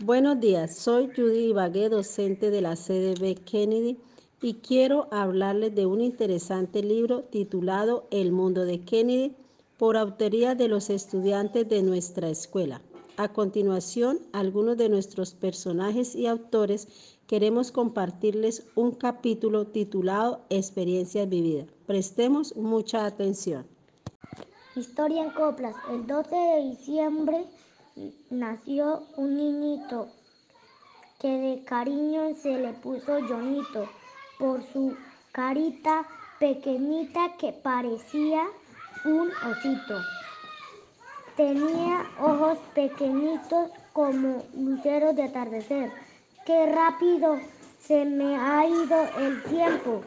Buenos días, soy Judy Ibagué, docente de la CDB Kennedy y quiero hablarles de un interesante libro titulado El mundo de Kennedy por autoría de los estudiantes de nuestra escuela. A continuación, algunos de nuestros personajes y autores queremos compartirles un capítulo titulado Experiencias vividas. Prestemos mucha atención. Historia en coplas. El 12 de diciembre nació un niñito que de cariño se le puso Jonito por su carita pequeñita que parecía un osito. Tenía ojos pequeñitos como luceros de atardecer. Qué rápido se me ha ido el tiempo.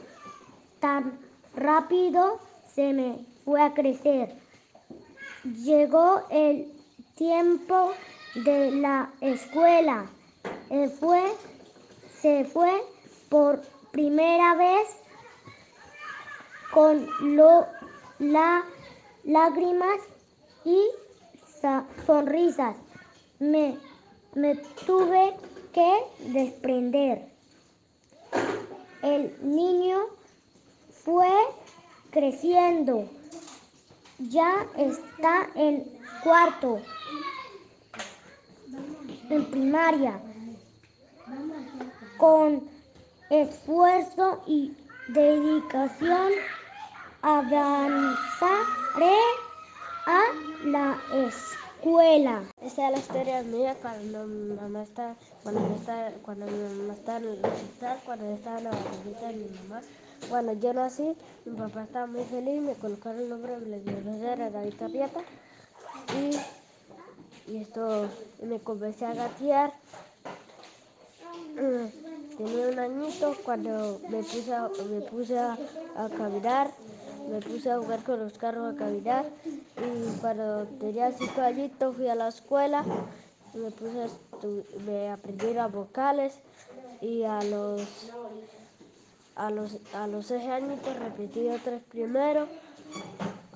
Tan rápido se me fue a crecer. Llegó el tiempo de la escuela. fue, se fue por primera vez con lo, la, lágrimas y sonrisas. Me, me tuve que desprender. El niño fue creciendo. Ya está en cuarto en primaria. Con esfuerzo y dedicación avanzaré a la escuela. Esta es la historia mía cuando mi mamá está, cuando está, cuando mi mamá está en el hospital, cuando estaba en la barriguita de mi mamá. Cuando yo nací, mi papá estaba muy feliz, me colocaron el nombre de la David Arrieta y y esto me comencé a gatear. Mm, tenía un añito cuando me puse, a, me puse a, caminar, me puse a jugar con los carros a caminar y cuando tenía cinco añitos fui a la escuela me puse me aprendí las vocales y a los a los a los seis añitos repetí tres primero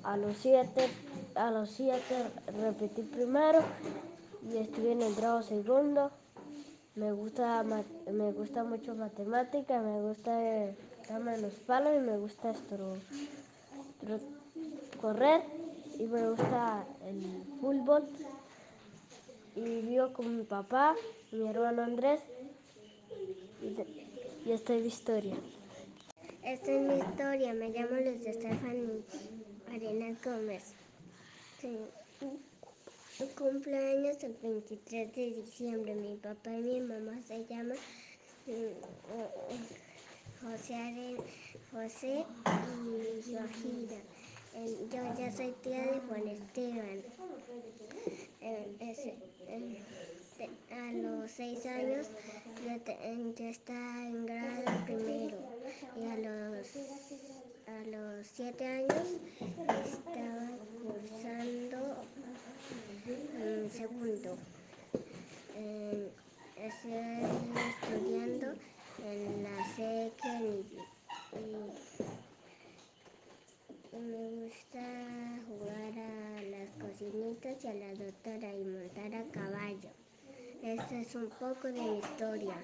a los siete a los siete repetí primero y estuve en el grado segundo. Me gusta, me gusta mucho matemática, me gusta darme los palos y me gusta esto, correr y me gusta el fútbol. Y vivo con mi papá, mi hermano Andrés y, esta es mi historia. Esta es mi historia, me llamo Luz Stephanie Arena Gómez. Cumpleaños el 23 de diciembre. Mi papá y mi mamá se llaman mm, José, José y Georgina. Yo ya soy tía de Juan Esteban. a los seis años ya, está en grado primero y a los, a los siete años estaba cursando segundo. Eh, estoy estudiando en la C Kennedy. Y me gusta jugar a las cocinitas y a la doctora y montar a caballo. Esta es un poco de mi historia.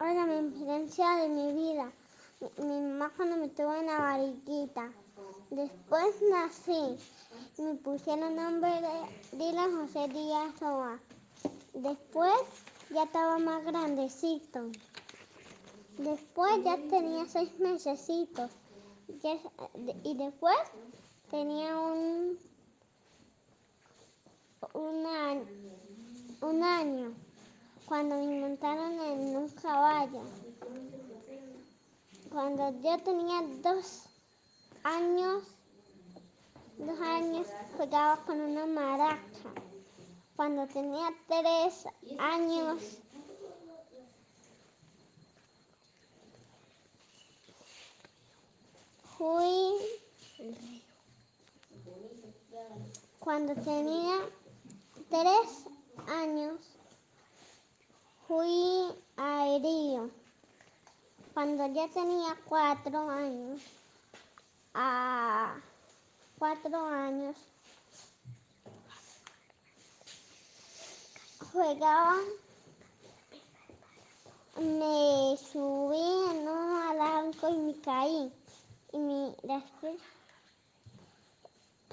Hola, mi experiencia de mi vida. Mi, mamá cuando me tuvo en la. Después nací. Me pusieron nombre de Dylan José Díaz Roa. Después ya estaba más grandecito. Después ya tenía seis mesecitos. Y después tenía un, un, año, un año cuando me montaron en un caballo. Cuando yo tenía dos años, dos años jugaba con una maraca. Cuando tenía tres años, fui, cuando tenía tres años, fui a Herío. Cuando ya tenía cuatro años, a cuatro años jugaba, me subí en un alanco y me caí. Y mi, después,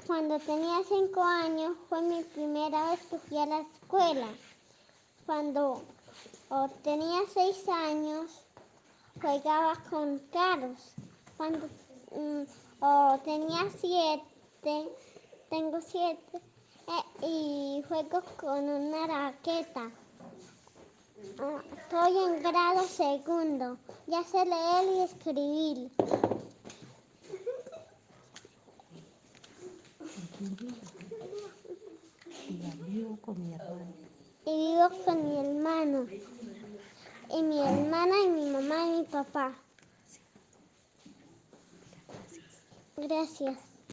cuando tenía cinco años, fue mi primera vez que fui a la escuela. Cuando tenía seis años, jugaba con carros. Cuando oh, tenía siete, tengo siete, eh, y juego con una raqueta. Ah, Estoy en grado segundo. Ya sé leer y escribir. Y vivo con mi hermano. Y vivo con mi hermano. Y mi hermana y mi mamá y mi papá. Gracias.